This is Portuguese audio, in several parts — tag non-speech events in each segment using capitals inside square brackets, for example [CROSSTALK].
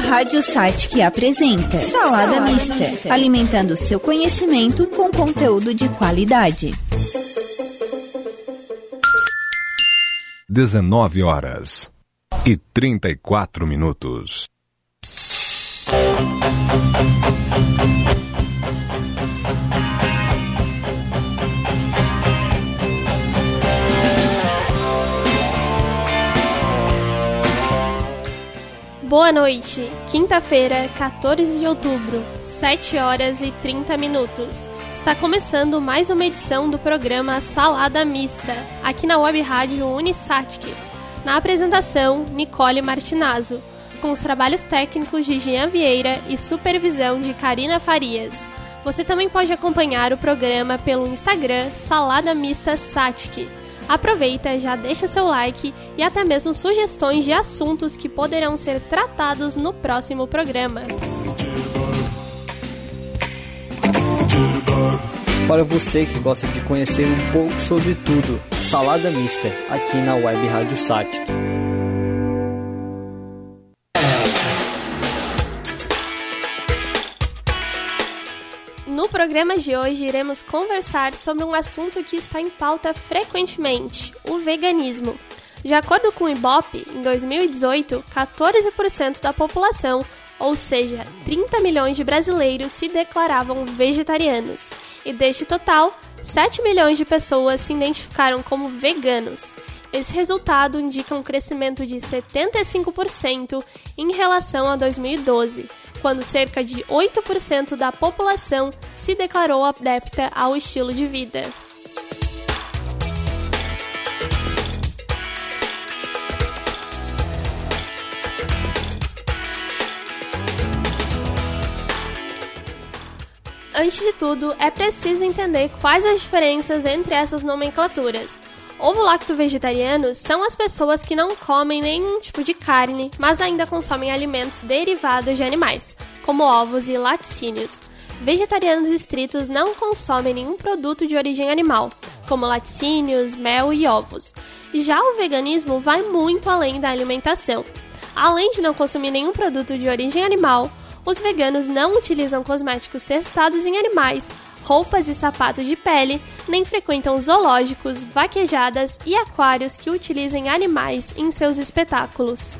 Rádio Site que apresenta Salada, Salada Mista, Mista, alimentando seu conhecimento com conteúdo de qualidade. 19 horas e 34 minutos. Boa noite, quinta-feira, 14 de outubro, 7 horas e 30 minutos. Está começando mais uma edição do programa Salada Mista, aqui na web rádio Unisatic. Na apresentação, Nicole Martinazzo, com os trabalhos técnicos de Jean Vieira e supervisão de Karina Farias. Você também pode acompanhar o programa pelo Instagram Salada Mista Satic. Aproveita, já deixa seu like e até mesmo sugestões de assuntos que poderão ser tratados no próximo programa. Para você que gosta de conhecer um pouco sobre tudo, Salada Mista, aqui na Web Rádio Satic. Programa de hoje, iremos conversar sobre um assunto que está em pauta frequentemente: o veganismo. De acordo com o Ibope, em 2018, 14% da população, ou seja, 30 milhões de brasileiros, se declaravam vegetarianos. E deste total, 7 milhões de pessoas se identificaram como veganos. Esse resultado indica um crescimento de 75% em relação a 2012, quando cerca de 8% da população se declarou adepta ao estilo de vida. Antes de tudo, é preciso entender quais as diferenças entre essas nomenclaturas. Ovo-lacto-vegetarianos são as pessoas que não comem nenhum tipo de carne, mas ainda consomem alimentos derivados de animais, como ovos e laticínios. Vegetarianos estritos não consomem nenhum produto de origem animal, como laticínios, mel e ovos. Já o veganismo vai muito além da alimentação. Além de não consumir nenhum produto de origem animal, os veganos não utilizam cosméticos testados em animais roupas e sapatos de pele, nem frequentam zoológicos, vaquejadas e aquários que utilizem animais em seus espetáculos.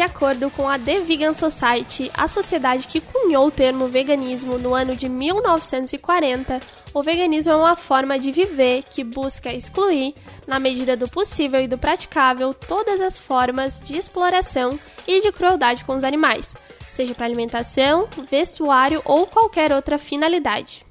De acordo com a The Vegan Society, a sociedade que cunhou o termo veganismo no ano de 1940, o veganismo é uma forma de viver que busca excluir, na medida do possível e do praticável, todas as formas de exploração e de crueldade com os animais, seja para alimentação, vestuário ou qualquer outra finalidade.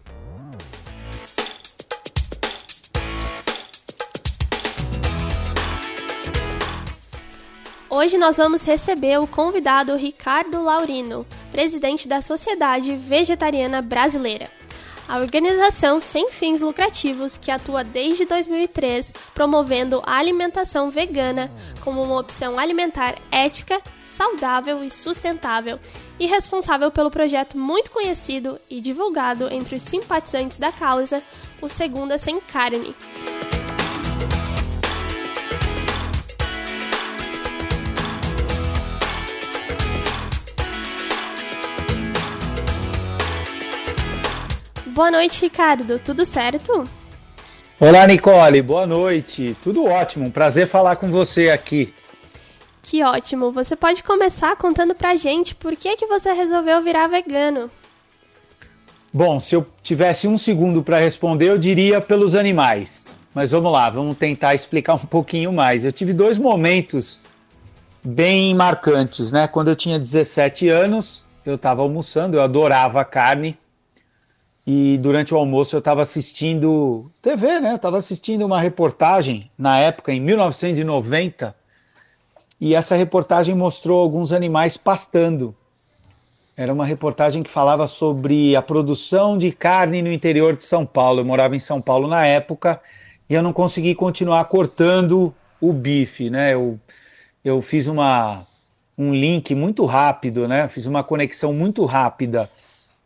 Hoje nós vamos receber o convidado Ricardo Laurino, presidente da Sociedade Vegetariana Brasileira. A organização sem fins lucrativos que atua desde 2003 promovendo a alimentação vegana como uma opção alimentar ética, saudável e sustentável, e responsável pelo projeto muito conhecido e divulgado entre os simpatizantes da causa, o Segunda Sem Carne. Boa noite, Ricardo. Tudo certo? Olá, Nicole. Boa noite. Tudo ótimo. Um prazer falar com você aqui. Que ótimo. Você pode começar contando pra gente por que, que você resolveu virar vegano. Bom, se eu tivesse um segundo para responder, eu diria pelos animais. Mas vamos lá, vamos tentar explicar um pouquinho mais. Eu tive dois momentos bem marcantes, né? Quando eu tinha 17 anos, eu estava almoçando, eu adorava carne e durante o almoço eu estava assistindo TV, né? Estava assistindo uma reportagem na época, em 1990, e essa reportagem mostrou alguns animais pastando. Era uma reportagem que falava sobre a produção de carne no interior de São Paulo. Eu morava em São Paulo na época e eu não consegui continuar cortando o bife, né? Eu, eu fiz uma, um link muito rápido, né? Fiz uma conexão muito rápida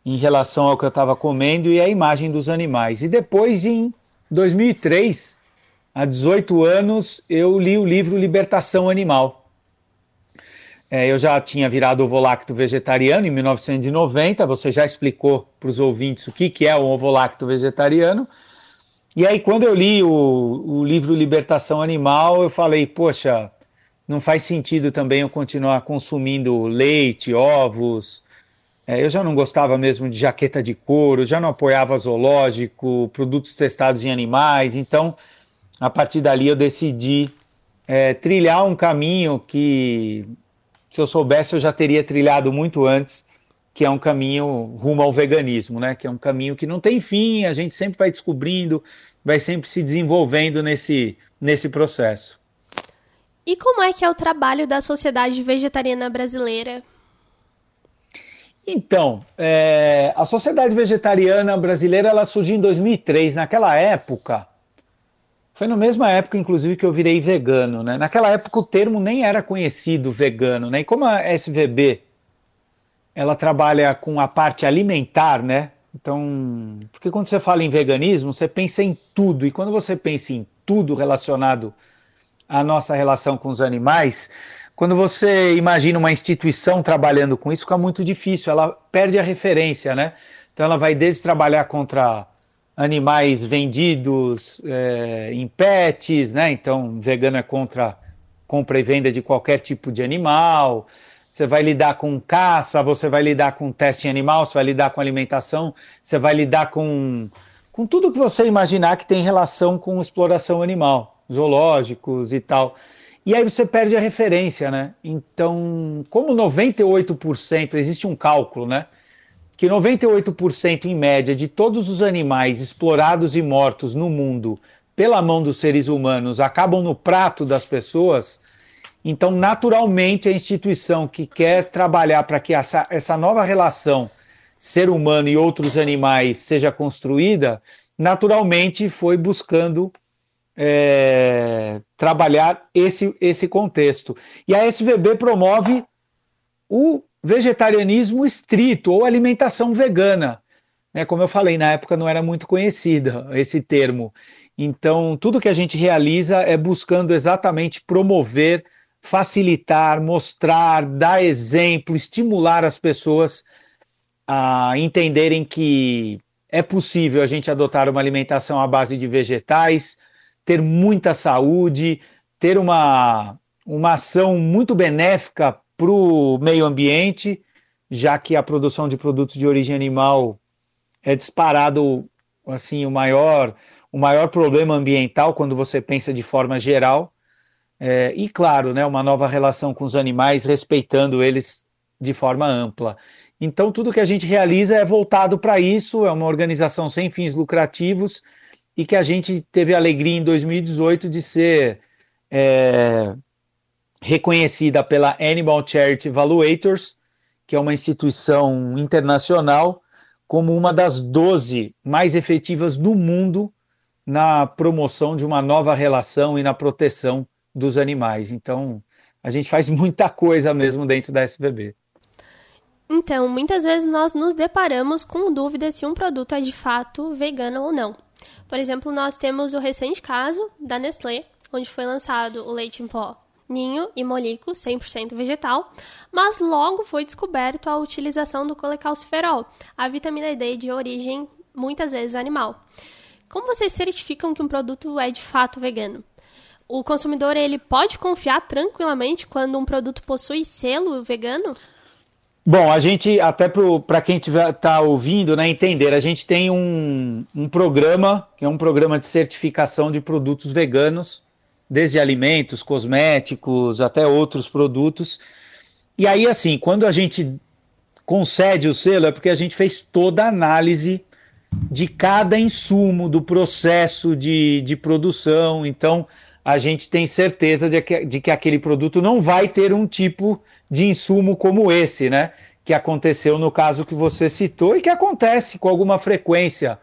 em relação ao que eu estava comendo e a imagem dos animais. E depois, em 2003, há 18 anos, eu li o livro Libertação Animal. É, eu já tinha virado ovo-lacto vegetariano em 1990, você já explicou para os ouvintes o que, que é o ovo-lacto vegetariano. E aí, quando eu li o, o livro Libertação Animal, eu falei, poxa, não faz sentido também eu continuar consumindo leite, ovos. É, eu já não gostava mesmo de jaqueta de couro, já não apoiava zoológico, produtos testados em animais. Então, a partir dali, eu decidi é, trilhar um caminho que, se eu soubesse, eu já teria trilhado muito antes, que é um caminho rumo ao veganismo, né? Que é um caminho que não tem fim, a gente sempre vai descobrindo, vai sempre se desenvolvendo nesse, nesse processo. E como é que é o trabalho da Sociedade Vegetariana Brasileira? Então, é, a Sociedade Vegetariana Brasileira ela surgiu em 2003. Naquela época, foi na mesma época, inclusive, que eu virei vegano. Né? Naquela época, o termo nem era conhecido vegano. Né? E como a SVB ela trabalha com a parte alimentar, né? Então, porque quando você fala em veganismo, você pensa em tudo. E quando você pensa em tudo relacionado a nossa relação com os animais, quando você imagina uma instituição trabalhando com isso, fica muito difícil, ela perde a referência, né? Então ela vai desde trabalhar contra animais vendidos é, em pets, né? Então vegano é contra compra e venda de qualquer tipo de animal. Você vai lidar com caça, você vai lidar com teste em animal, você vai lidar com alimentação, você vai lidar com, com tudo que você imaginar que tem relação com exploração animal zoológicos e tal. E aí você perde a referência, né? Então, como 98%, existe um cálculo, né? Que 98% em média de todos os animais explorados e mortos no mundo pela mão dos seres humanos acabam no prato das pessoas. Então, naturalmente, a instituição que quer trabalhar para que essa, essa nova relação ser humano e outros animais seja construída, naturalmente foi buscando é, trabalhar esse, esse contexto. E a SVB promove o vegetarianismo estrito ou alimentação vegana. Né? Como eu falei, na época não era muito conhecida esse termo. Então, tudo que a gente realiza é buscando exatamente promover, facilitar, mostrar, dar exemplo, estimular as pessoas a entenderem que é possível a gente adotar uma alimentação à base de vegetais, ter muita saúde, ter uma, uma ação muito benéfica para o meio ambiente, já que a produção de produtos de origem animal é disparado assim o maior o maior problema ambiental quando você pensa de forma geral. É, e claro né uma nova relação com os animais respeitando eles de forma ampla. Então tudo que a gente realiza é voltado para isso é uma organização sem fins lucrativos e que a gente teve a alegria em 2018 de ser é, reconhecida pela Animal Charity Evaluators, que é uma instituição internacional, como uma das 12 mais efetivas do mundo na promoção de uma nova relação e na proteção dos animais. Então, a gente faz [LAUGHS] muita coisa mesmo dentro da SBB. Então, muitas vezes nós nos deparamos com dúvida se um produto é de fato vegano ou não. Por exemplo, nós temos o recente caso da Nestlé, onde foi lançado o leite em pó Ninho e Molico 100% vegetal, mas logo foi descoberto a utilização do colecalciferol, a vitamina D de origem muitas vezes animal. Como vocês certificam que um produto é de fato vegano? O consumidor ele pode confiar tranquilamente quando um produto possui selo vegano? Bom, a gente, até para quem está ouvindo, né, entender, a gente tem um, um programa, que é um programa de certificação de produtos veganos, desde alimentos, cosméticos, até outros produtos. E aí, assim, quando a gente concede o selo, é porque a gente fez toda a análise de cada insumo, do processo de, de produção. Então, a gente tem certeza de que, de que aquele produto não vai ter um tipo de insumo como esse, né? Que aconteceu no caso que você citou e que acontece com alguma frequência.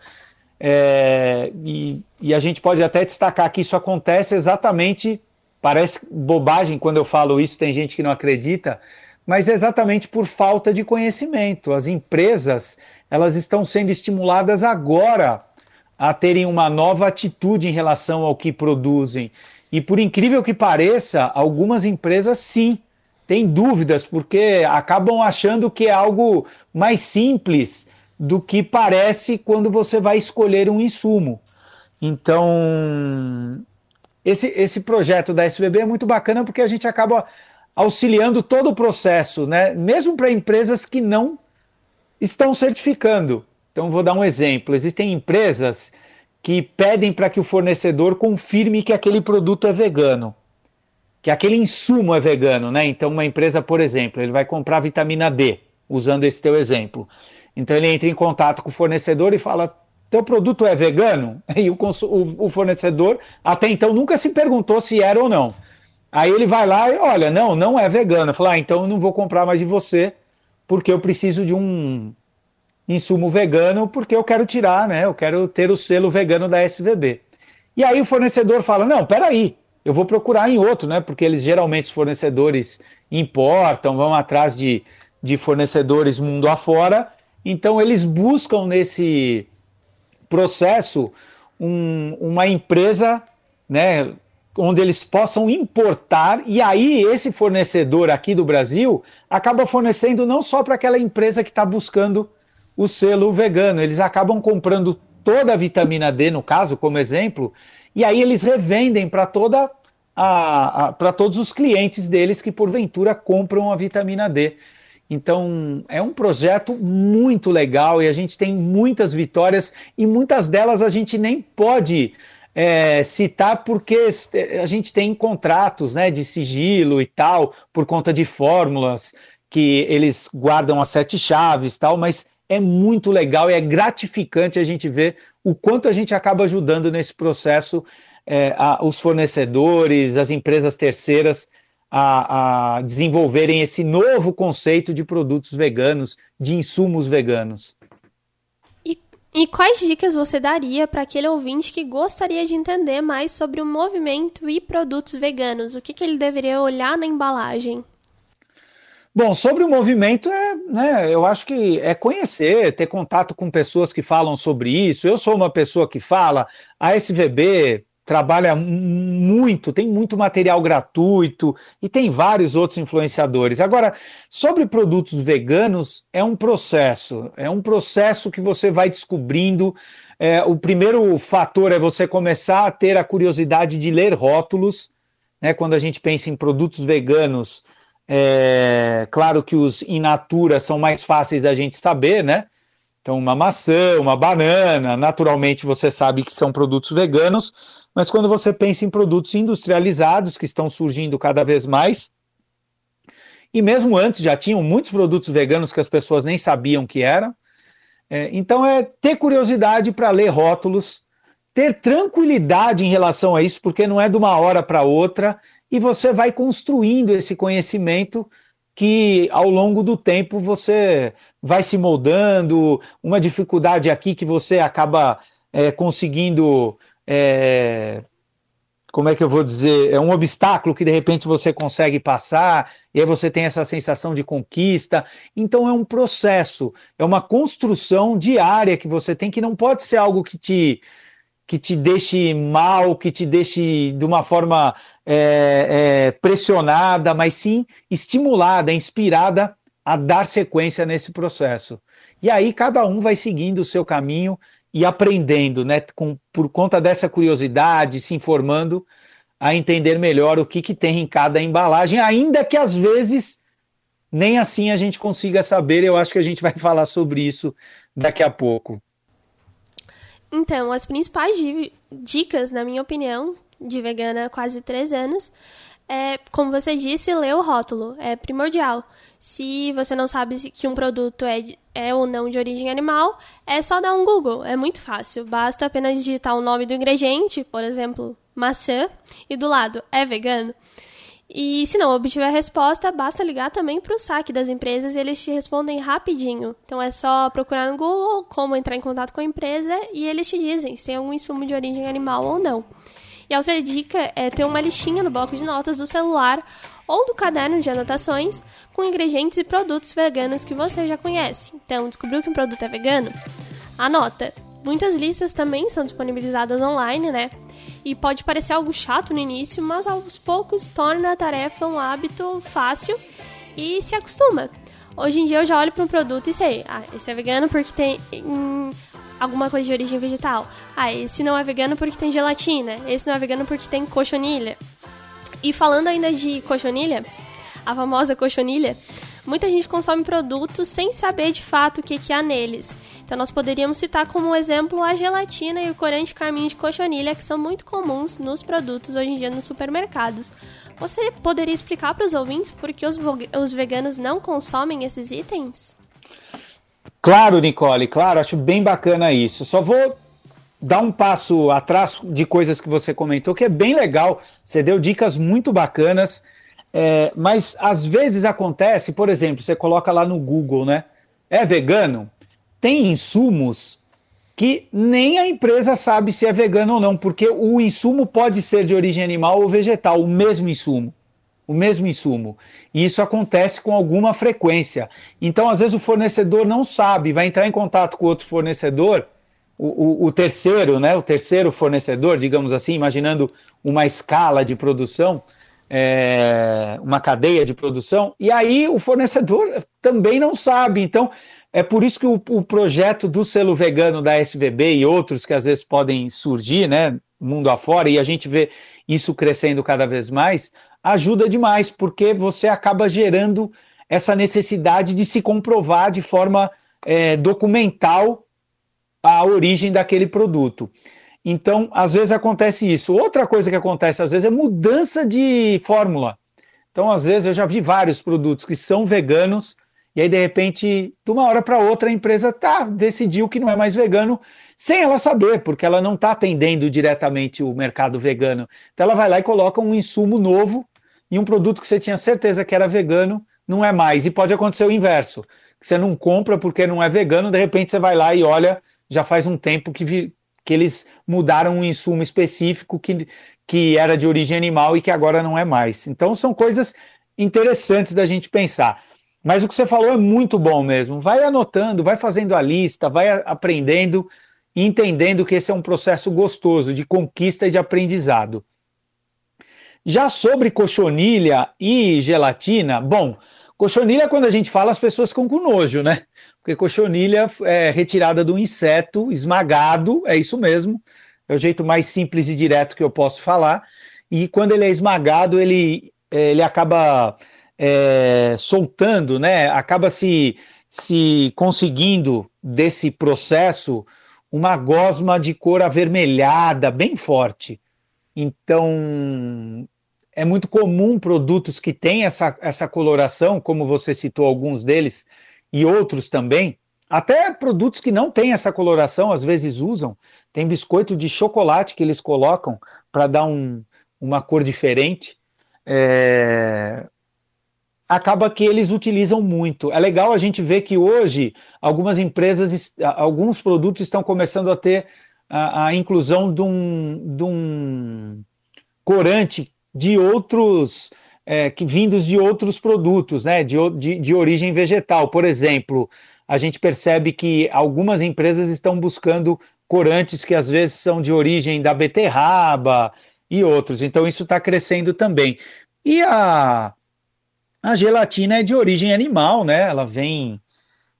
É, e, e a gente pode até destacar que isso acontece exatamente, parece bobagem quando eu falo isso, tem gente que não acredita, mas é exatamente por falta de conhecimento. As empresas elas estão sendo estimuladas agora a terem uma nova atitude em relação ao que produzem. E por incrível que pareça, algumas empresas sim têm dúvidas, porque acabam achando que é algo mais simples do que parece quando você vai escolher um insumo. Então, esse, esse projeto da SVB é muito bacana porque a gente acaba auxiliando todo o processo, né? mesmo para empresas que não estão certificando. Então, vou dar um exemplo: existem empresas que pedem para que o fornecedor confirme que aquele produto é vegano, que aquele insumo é vegano, né? Então, uma empresa, por exemplo, ele vai comprar vitamina D, usando esse teu exemplo. Então, ele entra em contato com o fornecedor e fala: teu produto é vegano? [LAUGHS] E o, o, fornecedor até então nunca se perguntou se era ou não. Aí ele vai lá e olha, não, não é vegano. Fala, ah, então eu não vou comprar mais de você, porque eu preciso de um insumo vegano porque eu quero tirar, né? Eu quero ter o selo vegano da SVB. E aí o fornecedor fala: não, peraí, eu vou procurar em outro, né? Porque eles geralmente os fornecedores importam, vão atrás de, de fornecedores mundo afora. Então eles buscam nesse processo um, uma empresa, né? Onde eles possam importar, e aí esse fornecedor aqui do Brasil acaba fornecendo não só para aquela empresa que está buscando o selo vegano. Eles acabam comprando toda a vitamina D, no caso, como exemplo, e aí eles revendem para toda para todos os clientes deles que porventura compram a vitamina D. Então é um projeto muito legal e a gente tem muitas vitórias e muitas delas a gente nem pode é, citar porque a gente tem contratos né, de sigilo e tal, por conta de fórmulas que eles guardam as sete chaves tal, mas é muito legal e é gratificante a gente ver o quanto a gente acaba ajudando nesse processo é, a, os fornecedores, as empresas terceiras a, a, desenvolverem esse novo conceito de produtos veganos, de insumos veganos. E, quais dicas você daria para aquele ouvinte que gostaria de entender mais sobre o movimento e produtos veganos? O que, que ele deveria olhar na embalagem? Bom, sobre o movimento, é, né, eu acho que é conhecer, ter contato com pessoas que falam sobre isso. Eu sou uma pessoa que fala, a SVB trabalha muito, tem muito material gratuito e tem vários outros influenciadores. Agora, sobre produtos veganos, é um processo, é um processo que você vai descobrindo. É, o primeiro fator é você começar a ter a curiosidade de ler rótulos. Né, quando a gente pensa em produtos veganos, é, claro que os in natura são mais fáceis da gente saber, né? Então, uma maçã, uma banana, naturalmente você sabe que são produtos veganos, mas quando você pensa em produtos industrializados, que estão surgindo cada vez mais, e mesmo antes já tinham muitos produtos veganos que as pessoas nem sabiam que eram. É, então, é ter curiosidade para ler rótulos, ter tranquilidade em relação a isso, porque não é de uma hora para outra, e você vai construindo esse conhecimento que ao longo do tempo você vai se moldando, uma dificuldade aqui que você acaba é, conseguindo. É, como é que eu vou dizer? É um obstáculo que de repente você consegue passar, e aí você tem essa sensação de conquista. Então é um processo, é uma construção diária que você tem, que não pode ser algo que te que te deixe mal, que te deixe de uma forma é, é, pressionada, mas sim estimulada, inspirada a dar sequência nesse processo. E aí cada um vai seguindo o seu caminho e aprendendo, né, com, por conta dessa curiosidade, se informando, a entender melhor o que, que tem em cada embalagem, ainda que às vezes nem assim a gente consiga saber. Eu acho que a gente vai [LAUGHS] falar sobre isso daqui a pouco. Então, as principais dicas, na minha opinião, de vegana há quase três anos, é, como você disse, ler o rótulo. É primordial. Se você não sabe que um produto é, é ou não de origem animal, é só dar um Google. É muito fácil. Basta apenas digitar o nome do ingrediente, por exemplo, maçã, e do lado, é vegano? E se não obtiver a resposta, basta ligar também para o saque das empresas e eles te respondem rapidinho. Então é só procurar no Google como entrar em contato com a empresa e eles te dizem se tem algum insumo de origem animal ou não. E a outra dica é ter uma listinha no bloco de notas do celular ou do caderno de anotações com ingredientes e produtos veganos que você já conhece. Então, descobriu que um produto é vegano? Anota! Muitas listas também são disponibilizadas online, né? E pode parecer algo chato no início, mas aos poucos torna a tarefa um hábito fácil e se acostuma. Hoje em dia eu já olho para um produto e sei, ah, esse é vegano porque tem hum, alguma coisa de origem vegetal. Ah, esse não é vegano porque tem gelatina. Esse não é vegano porque tem cochonilha. E falando ainda de cochonilha, a famosa cochonilha, muita gente consome produtos sem saber de fato o que, que há neles. Então nós poderíamos citar como exemplo a gelatina e o corante carmim de cochonilha, que são muito comuns nos produtos hoje em dia nos supermercados. Você poderia explicar para os ouvintes por que os, os veganos não consomem esses itens? Claro, Nicole, claro, acho bem bacana isso. Só vou dar um passo atrás de coisas que você comentou, que é bem legal. Você deu dicas muito bacanas, é, mas às vezes acontece, por exemplo, você coloca lá no Google, né? É vegano? Tem insumos que nem a empresa sabe se é vegano ou não, porque o insumo pode ser de origem animal ou vegetal, o mesmo insumo. O mesmo insumo. E isso acontece com alguma frequência. Então, às vezes, o fornecedor não sabe, vai entrar em contato com outro fornecedor, o, o, o terceiro, né, o terceiro fornecedor, digamos assim, imaginando uma escala de produção, é, uma cadeia de produção, e aí o fornecedor também não sabe. Então, é por isso que o, o, projeto do selo vegano da SVB e outros que às vezes podem surgir, né, mundo afora, e a gente vê isso crescendo cada vez mais, ajuda demais, porque você acaba gerando essa necessidade de se comprovar de forma é, documental a origem daquele produto. Então, às vezes acontece isso. Outra coisa que acontece às vezes é mudança de fórmula. Então, às vezes eu já vi vários produtos que são veganos e aí, de repente, de uma hora para outra, a empresa tá, decidiu que não é mais vegano, sem ela saber, porque ela não está atendendo diretamente o mercado vegano. Então, ela vai lá e coloca um insumo novo e um produto que você tinha certeza que era vegano, não é mais. E pode acontecer o inverso, que você não compra porque não é vegano, de repente você vai lá e olha, já faz um tempo que, vi, que eles mudaram um insumo específico que, que era de origem animal e que agora não é mais. Então, são coisas interessantes da gente pensar. Mas o que você falou é muito bom mesmo. Vai anotando, vai fazendo a lista, vai aprendendo entendendo que esse é um processo gostoso de conquista e de aprendizado. Já sobre cochonilha e gelatina, bom, cochonilha quando a gente fala as pessoas ficam com nojo, né? Porque cochonilha é retirada do inseto esmagado, é isso mesmo. É o jeito mais simples e direto que eu posso falar. E quando ele é esmagado, ele, ele acaba é, soltando, né, acaba se, se conseguindo desse processo uma gosma de cor avermelhada, bem forte. Então, é muito comum produtos que têm essa, essa coloração, como você citou alguns deles, e outros também. Até produtos que não têm essa coloração, às vezes usam. Tem biscoito de chocolate que eles colocam para dar um, uma cor diferente. É, acaba que eles utilizam muito. É legal a gente ver que hoje algumas empresas, alguns produtos estão começando a ter a, a inclusão de um, de um corante de outros, é, que vindos de outros produtos, né, de, de, de origem vegetal. Por exemplo, a gente percebe que algumas empresas estão buscando corantes que às vezes são de origem da beterraba e outros. Então isso está crescendo também. E a a gelatina é de origem animal, né? Ela vem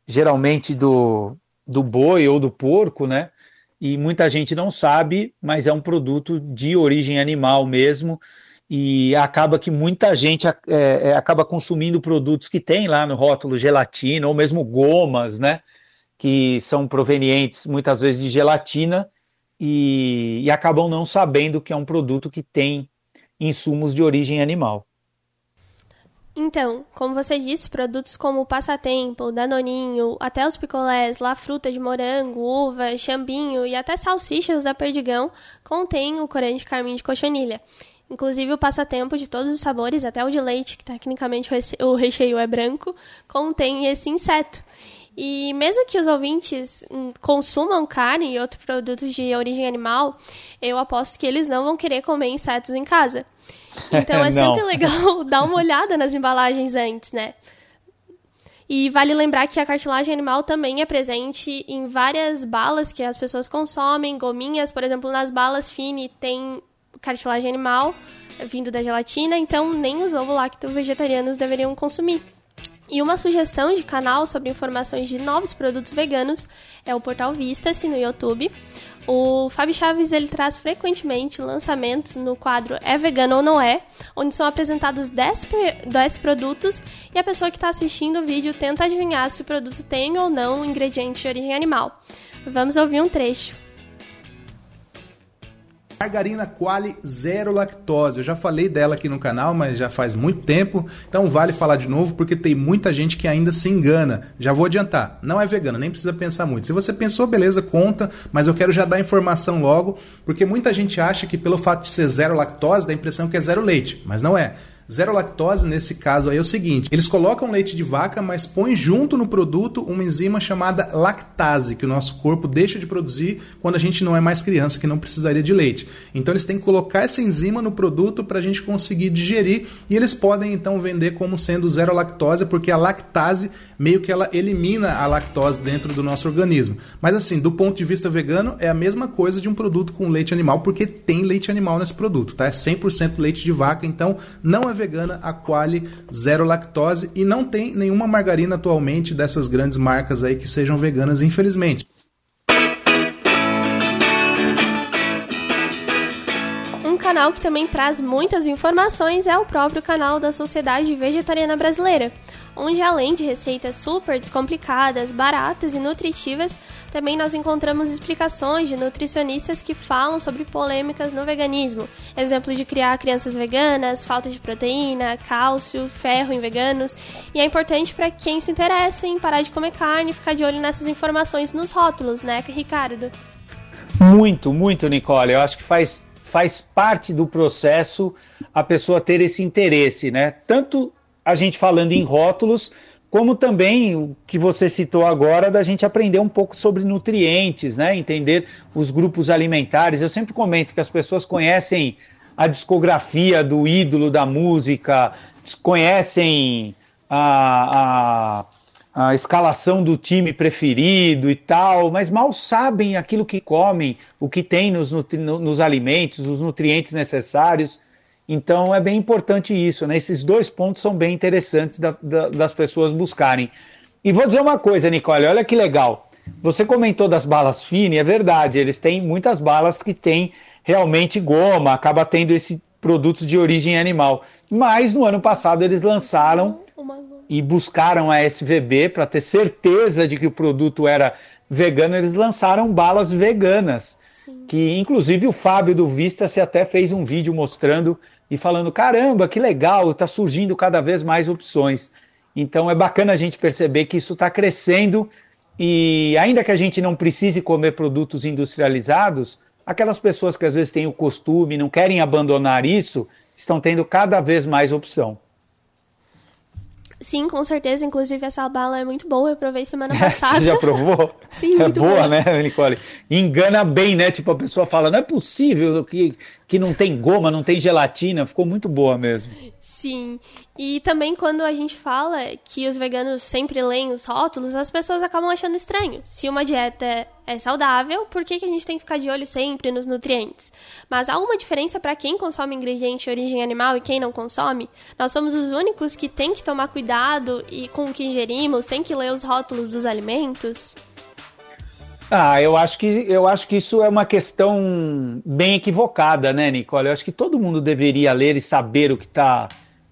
geralmente do, do boi ou do porco, né? E muita gente não sabe, mas é um produto de origem animal mesmo. E acaba que muita gente é, é, acaba consumindo produtos que tem lá no rótulo gelatina, ou mesmo gomas, né? Que são provenientes muitas vezes de gelatina e, e acabam não sabendo que é um produto que tem insumos de origem animal. Então, como você disse, produtos como o Passatempo, Danoninho, até os picolés, La Fruta de morango, uva, chambinho e até salsichas da Perdigão contêm o corante carmim de cochonilha. Inclusive o passatempo de todos os sabores, até o de leite, que tecnicamente o recheio é branco, contém esse inseto. E mesmo que os ouvintes hum, consumam carne e outros produtos de origem animal, eu aposto que eles não vão querer comer insetos em casa. [LAUGHS] Então é sempre legal [LAUGHS] dar uma olhada nas embalagens antes, né? E vale lembrar que a cartilagem animal também é presente em várias balas que as pessoas consomem, gominhas, por exemplo, nas balas Fini tem cartilagem animal vindo da gelatina, então nem os ovo-lacto-vegetarianos deveriam consumir. E uma sugestão de canal sobre informações de novos produtos veganos é o portal Vista-se no YouTube. O Fábio Chaves ele traz frequentemente lançamentos no quadro É Vegano ou Não É, onde são apresentados 10, 10 produtos e a pessoa que está assistindo o vídeo tenta adivinhar se o produto tem ou não ingredientes de origem animal. Vamos ouvir um trecho. Margarina Quali zero lactose. Eu já falei dela aqui no canal, mas já faz muito tempo, então vale falar de novo porque tem muita gente que ainda se engana. Já vou adiantar, não é vegana, nem precisa pensar muito. Se você pensou, beleza, conta, mas eu quero já dar informação logo, porque muita gente acha que pelo fato de ser zero lactose dá a impressão que é zero leite, mas não é. Zero lactose, nesse caso aí, é o seguinte: eles colocam leite de vaca, mas põem junto no produto uma enzima chamada lactase, que o nosso corpo deixa de produzir quando a gente não é mais criança, que não precisaria de leite. Então eles têm que colocar essa enzima no produto para a gente conseguir digerir e eles podem então vender como sendo zero lactose, porque a lactase meio que ela elimina a lactose dentro do nosso organismo. Mas assim, do ponto de vista vegano, é a mesma coisa de um produto com leite animal, porque tem leite animal nesse produto, tá? É 100% leite de vaca, então não é vegana, a Quali zero lactose e não tem nenhuma margarina atualmente dessas grandes marcas aí que sejam veganas, infelizmente. Canal que também traz muitas informações é o próprio canal da Sociedade Vegetariana Brasileira onde além de receitas super descomplicadas, baratas e nutritivas, também nós encontramos explicações de nutricionistas que falam sobre polêmicas no veganismo, exemplo de criar crianças veganas, falta de proteína, cálcio, ferro em veganos, e é importante para quem se interessa em parar de comer carne ficar de olho nessas informações nos rótulos, né, Ricardo? Muito, muito, Nicole. Eu acho que faz, faz parte do processo a pessoa ter esse interesse, né? Tanto a gente falando em rótulos, como também o que você citou agora da gente aprender um pouco sobre nutrientes, né? Entender os grupos alimentares. Eu sempre comento que as pessoas conhecem a discografia do ídolo da música, conhecem a, a, a escalação do time preferido e tal, mas mal sabem aquilo que comem, o que tem nos, nos alimentos, os nutrientes necessários. Então é bem importante isso, né? Esses dois pontos são bem interessantes da, da, das pessoas buscarem. E vou dizer uma coisa, Nicole, olha que legal. Você comentou das balas Fini, é verdade, eles têm muitas balas que têm realmente goma, acaba tendo esse produtos de origem animal. Mas no ano passado eles lançaram e buscaram a SVB para ter certeza de que o produto era vegano, eles lançaram balas veganas. Sim. Que inclusive o Fábio do Vista se até fez um vídeo mostrando e falando: caramba, que legal, está surgindo cada vez mais opções. Então é bacana a gente perceber que isso está crescendo e ainda que a gente não precise comer produtos industrializados, aquelas pessoas que às vezes têm o costume, não querem abandonar isso, estão tendo cada vez mais opção. Sim, com certeza. Inclusive, essa bala é muito boa. Eu provei semana [LAUGHS] passada. Você já provou? [LAUGHS] Sim, é muito boa, boa. né, Nicole? Engana bem, né? Tipo, a pessoa fala, não é possível que, que não tem goma, não tem gelatina. Ficou muito boa mesmo. Sim. E também quando a gente fala que os veganos sempre leem os rótulos, as pessoas acabam achando estranho. Se uma dieta é saudável, por que, que a gente tem que ficar de olho sempre nos nutrientes? Mas há uma diferença para quem consome ingrediente de origem animal e quem não consome? Nós somos os únicos que tem que tomar cuidado e com o que ingerimos, tem que ler os rótulos dos alimentos? Ah, eu acho que eu acho que isso é uma questão bem equivocada, né, Nicole? Eu acho que todo mundo deveria ler e saber o que está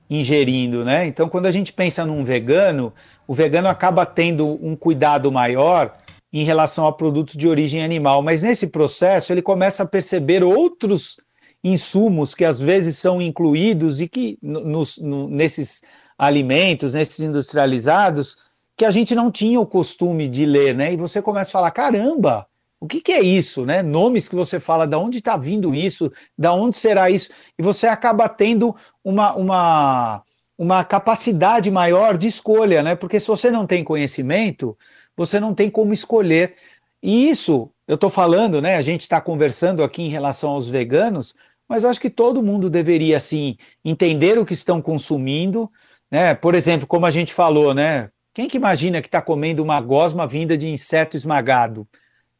ingerindo, né? Então, quando a gente pensa num vegano, o vegano acaba tendo um cuidado maior em relação a produtos de origem animal, mas nesse processo ele começa a perceber outros insumos que às vezes são incluídos e que nos, no, nesses alimentos, nesses industrializados, que a gente não tinha o costume de ler, né? E você começa a falar, caramba, o que, que, é isso, né? Nomes que você fala, da onde está vindo isso, da onde será isso, e você acaba tendo uma, uma, uma capacidade maior de escolha, né? Porque se você não tem conhecimento, você não tem como escolher. E isso, eu estou falando, né? A gente está conversando aqui em relação aos veganos, mas acho que todo mundo deveria, assim, entender o que estão consumindo, né? Por exemplo, como a gente falou, né? Quem que imagina que está comendo uma gosma vinda de inseto esmagado?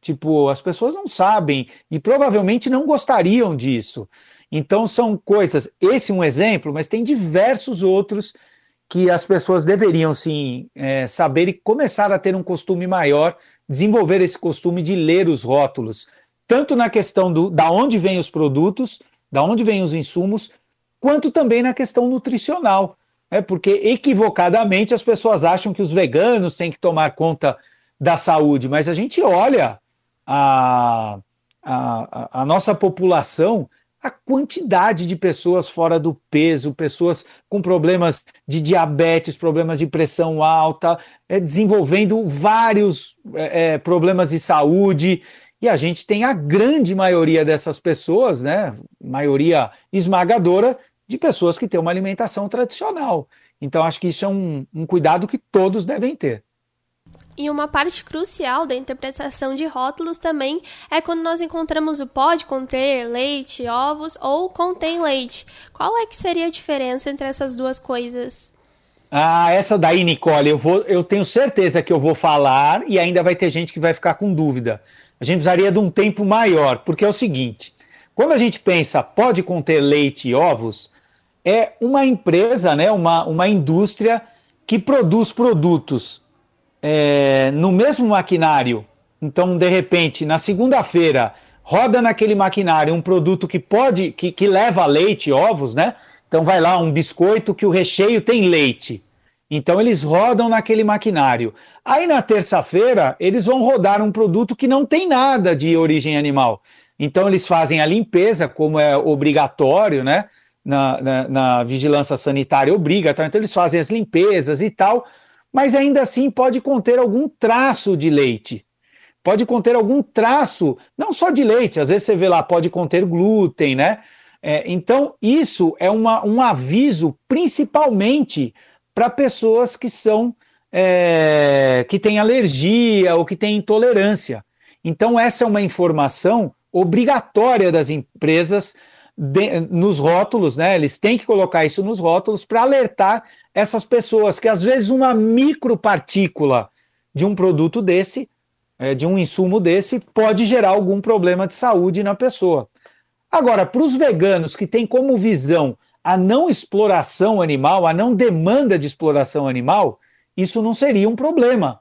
Tipo, as pessoas não sabem e provavelmente não gostariam disso. Então são coisas, esse é um exemplo, mas tem diversos outros que as pessoas deveriam sim é, saber e começar a ter um costume maior, desenvolver esse costume de ler os rótulos, tanto na questão do da onde vêm os produtos, da onde vêm os insumos, quanto também na questão nutricional. É porque equivocadamente as pessoas acham que os veganos têm que tomar conta da saúde, mas a gente olha a, a, a nossa população a quantidade de pessoas fora do peso, pessoas com problemas de diabetes, problemas de pressão alta, é, desenvolvendo vários é, é, problemas de saúde. E a gente tem a grande maioria dessas pessoas, né, maioria esmagadora, de pessoas que têm uma alimentação tradicional. Então, acho que isso é um, um cuidado que todos devem ter. E uma parte crucial da interpretação de rótulos também é quando nós encontramos o pode conter leite, ovos ou contém leite. Qual é que seria a diferença entre essas duas coisas? Ah, essa daí, Nicole, eu, vou, eu tenho certeza que eu vou falar e ainda vai ter gente que vai ficar com dúvida. A gente precisaria de um tempo maior, porque é o seguinte: quando a gente pensa pode conter leite e ovos, é uma empresa, né, uma, uma indústria que produz produtos é, no mesmo maquinário, então de repente na segunda-feira roda naquele maquinário um produto que pode, que, que leva leite, ovos, né? Então vai lá um biscoito que o recheio tem leite. Então eles rodam naquele maquinário. Aí na terça-feira eles vão rodar um produto que não tem nada de origem animal. Então eles fazem a limpeza, como é obrigatório, né? Na, na, na vigilância sanitária obriga, então eles fazem as limpezas e tal mas ainda assim pode conter algum traço de leite. Pode conter algum traço, não só de leite, às vezes você vê lá, pode conter glúten, né? É, então, isso é uma, um aviso principalmente para pessoas que são é, que têm alergia ou que têm intolerância. Então, essa é uma informação obrigatória das empresas de, nos rótulos, né? Eles têm que colocar isso nos rótulos para alertar essas pessoas que às vezes uma micropartícula de um produto desse, é, de um insumo desse, pode gerar algum problema de saúde na pessoa. Agora, para os veganos que têm como visão a não exploração animal, a não demanda de exploração animal, isso não seria um problema.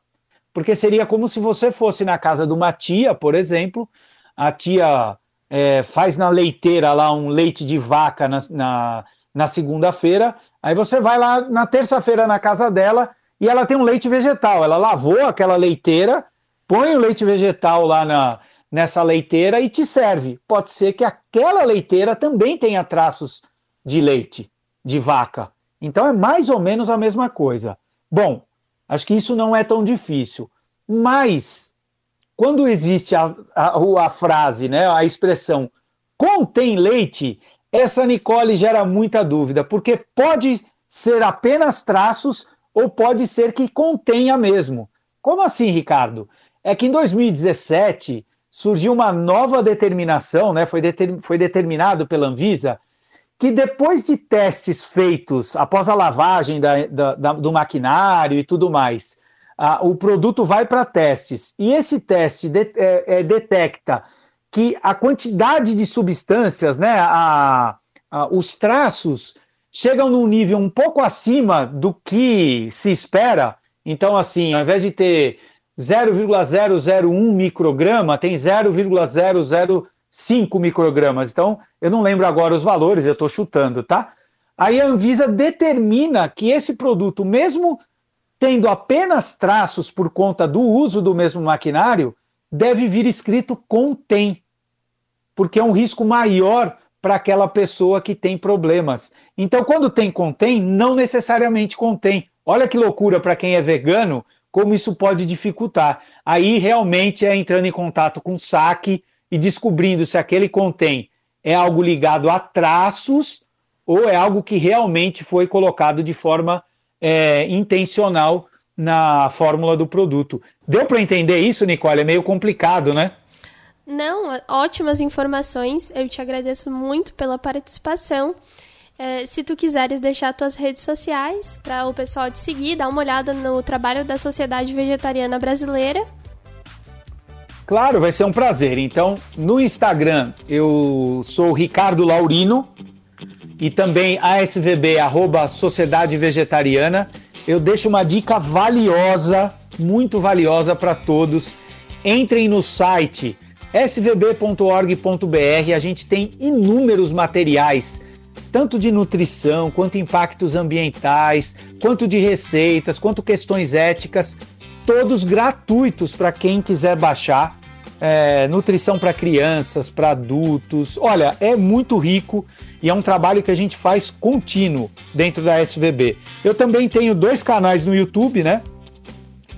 Porque seria como se você fosse na casa de uma tia, por exemplo, a tia é, faz na leiteira lá um leite de vaca na, na, na segunda-feira Aí você vai lá na terça-feira na casa dela e ela tem um leite vegetal. Ela lavou aquela leiteira, põe o leite vegetal lá na, nessa leiteira e te serve. Pode ser que aquela leiteira também tenha traços de leite, de vaca. Então é mais ou menos a mesma coisa. Bom, acho que isso não é tão difícil. Mas, quando existe a, a, a frase, né, a expressão contém leite, essa Nicole gera muita dúvida, porque pode ser apenas traços ou pode ser que contenha mesmo. Como assim, Ricardo? É que em 2017 surgiu uma nova determinação, né? foi, deter, foi determinado pela Anvisa, que depois de testes feitos após a lavagem da, da, da, do maquinário e tudo mais, o produto vai para testes e esse teste de, é, é, detecta que a quantidade de substâncias, né, a, a, os traços, chegam num nível um pouco acima do que se espera. Então, assim, ao invés de ter 0,001 micrograma, tem 0,005 microgramas. Então, eu não lembro agora os valores, eu estou chutando, tá? Aí a Anvisa determina que esse produto, mesmo tendo apenas traços por conta do uso do mesmo maquinário, deve vir escrito contém, porque é um risco maior para aquela pessoa que tem problemas. Então, quando tem contém, não necessariamente contém. Olha que loucura para quem é vegano, como isso pode dificultar. Aí realmente é entrando em contato com o saque e descobrindo se aquele contém é algo ligado a traços ou é algo que realmente foi colocado de forma é, intencional na fórmula do produto. Deu para entender isso, Nicole? É meio complicado, né? Não, ótimas informações. Eu te agradeço muito pela participação. É, se tu quiseres deixar tuas redes sociais para o pessoal te seguir, dar uma olhada no trabalho da Sociedade Vegetariana Brasileira. Claro, vai ser um prazer. Então, no Instagram, eu sou Ricardo Laurino e também ASVB, arroba Sociedade Vegetariana. Eu deixo uma dica valiosa, muito valiosa para todos. Entrem no site svb.org.br. A gente tem inúmeros materiais, tanto de nutrição, quanto impactos ambientais, quanto de receitas, quanto questões éticas, todos gratuitos para quem quiser baixar é, nutrição para crianças, para adultos. Olha, é muito rico e é um trabalho que a gente faz contínuo dentro da SVB. Eu também tenho dois canais no YouTube, né?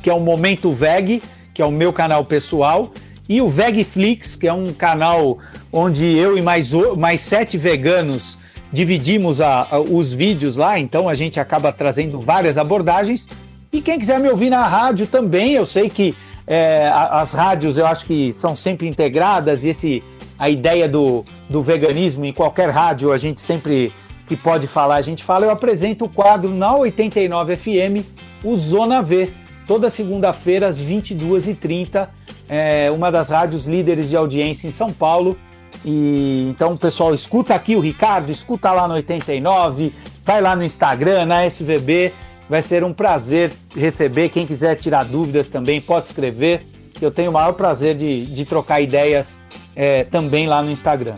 Que é o Momento Veg, que é o meu canal pessoal, e o Vegflix, que é um canal onde eu e mais, mais sete veganos dividimos a, a, os vídeos lá, então a gente acaba trazendo várias abordagens. E quem quiser me ouvir na rádio também, eu sei que é, as rádios eu acho que são sempre integradas e esse, a ideia do, do veganismo em qualquer rádio a gente sempre que pode falar, a gente fala. Eu apresento o quadro na 89 FM, o Zona V, toda segunda-feira às 22h30, é, uma das rádios líderes de audiência em São Paulo. E então, pessoal, escuta aqui o Ricardo, escuta lá no 89, vai lá no Instagram, na SVB Vai ser um prazer receber. Quem quiser tirar dúvidas também pode escrever. Eu tenho o maior prazer de, de trocar ideias é, também lá no Instagram.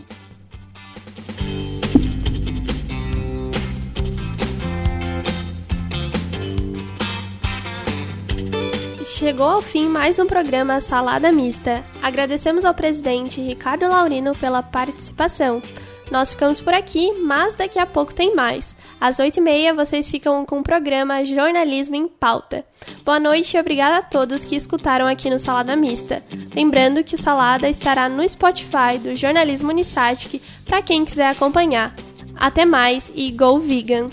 Chegou ao fim mais um programa Salada Mista. Agradecemos ao presidente Ricardo Laurino pela participação. Nós ficamos por aqui, mas daqui a pouco tem mais. Às 8h30 vocês ficam com o programa Jornalismo em Pauta. Boa noite e obrigada a todos que escutaram aqui no Salada Mista. Lembrando que o Salada estará no Spotify do Jornalismo Unisatic para quem quiser acompanhar. Até mais e Go Vegan!